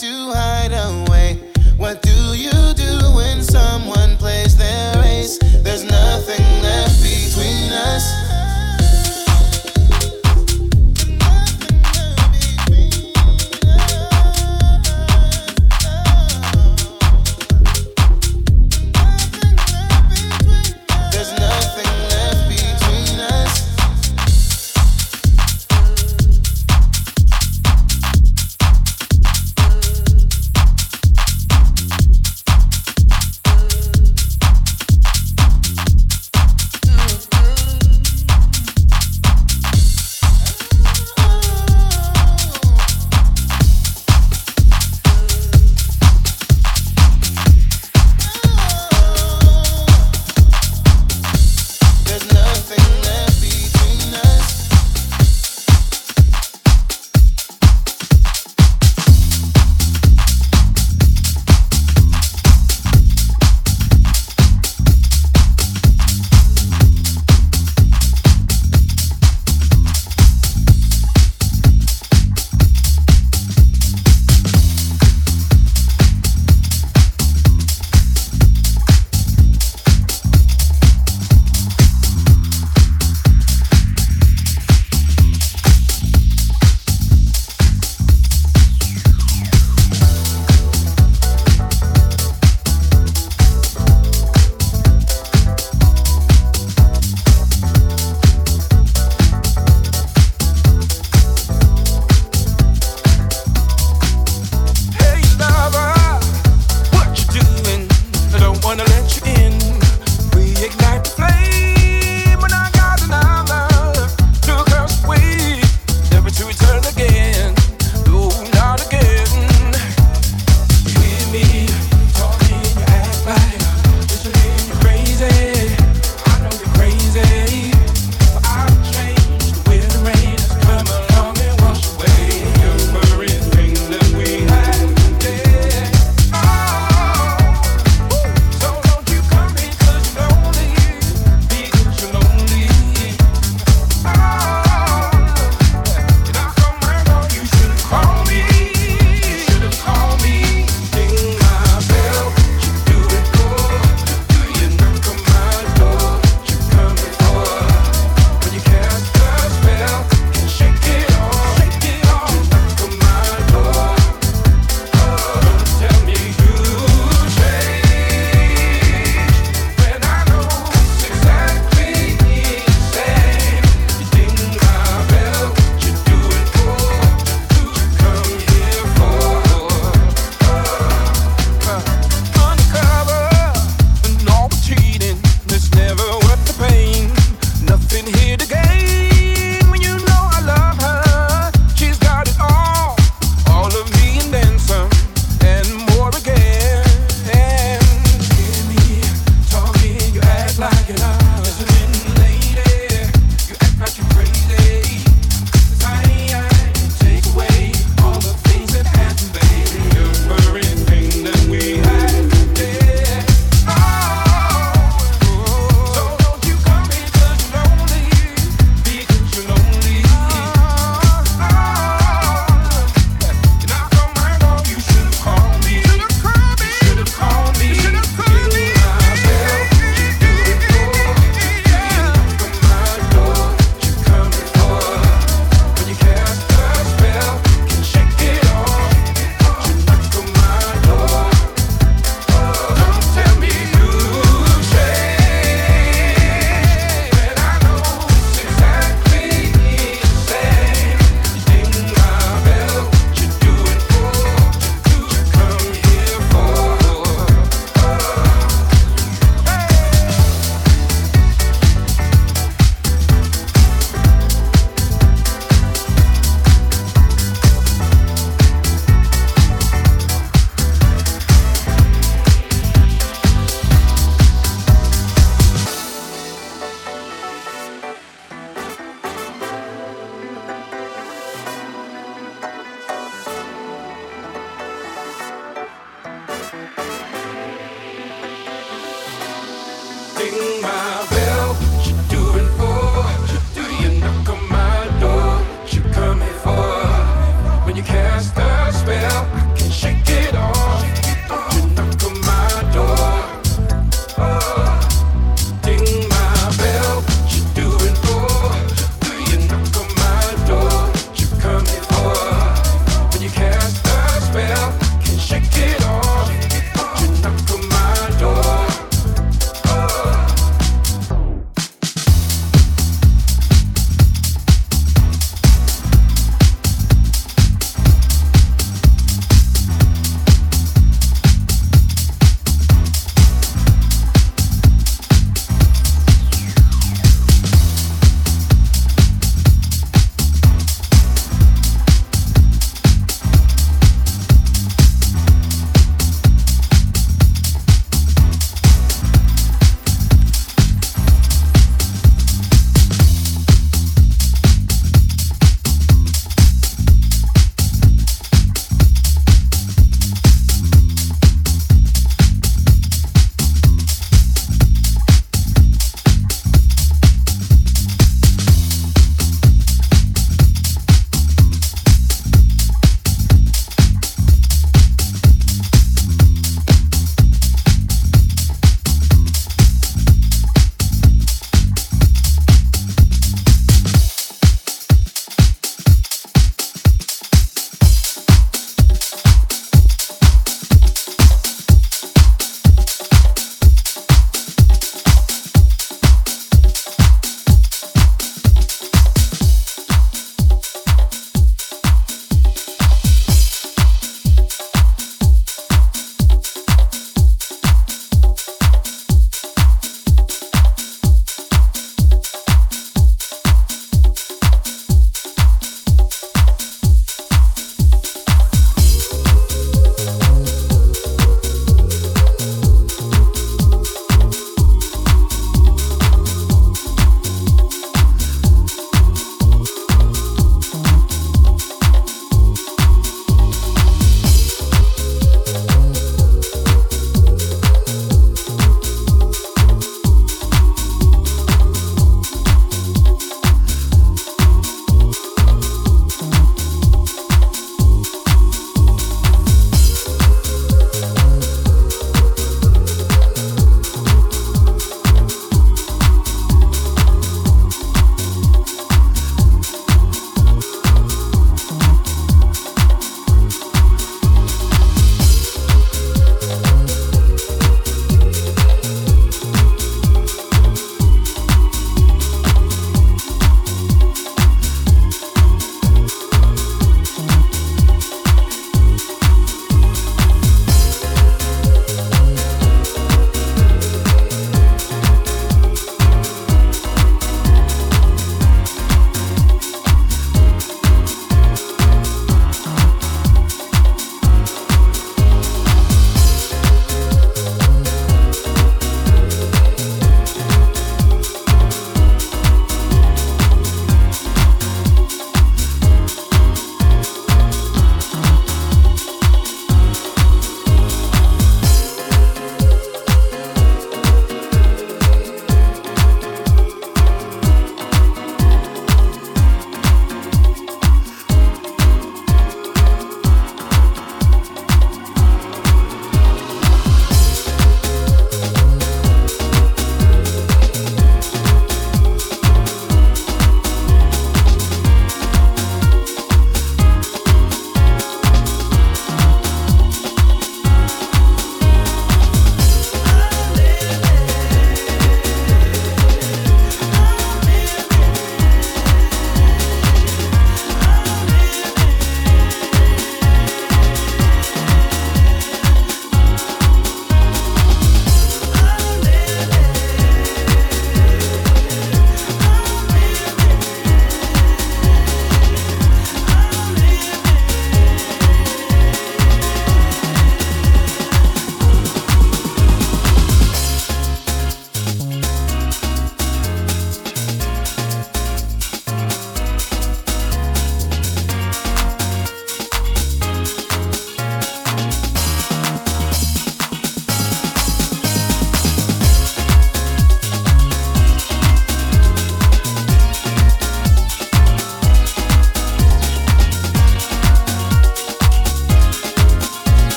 to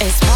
It's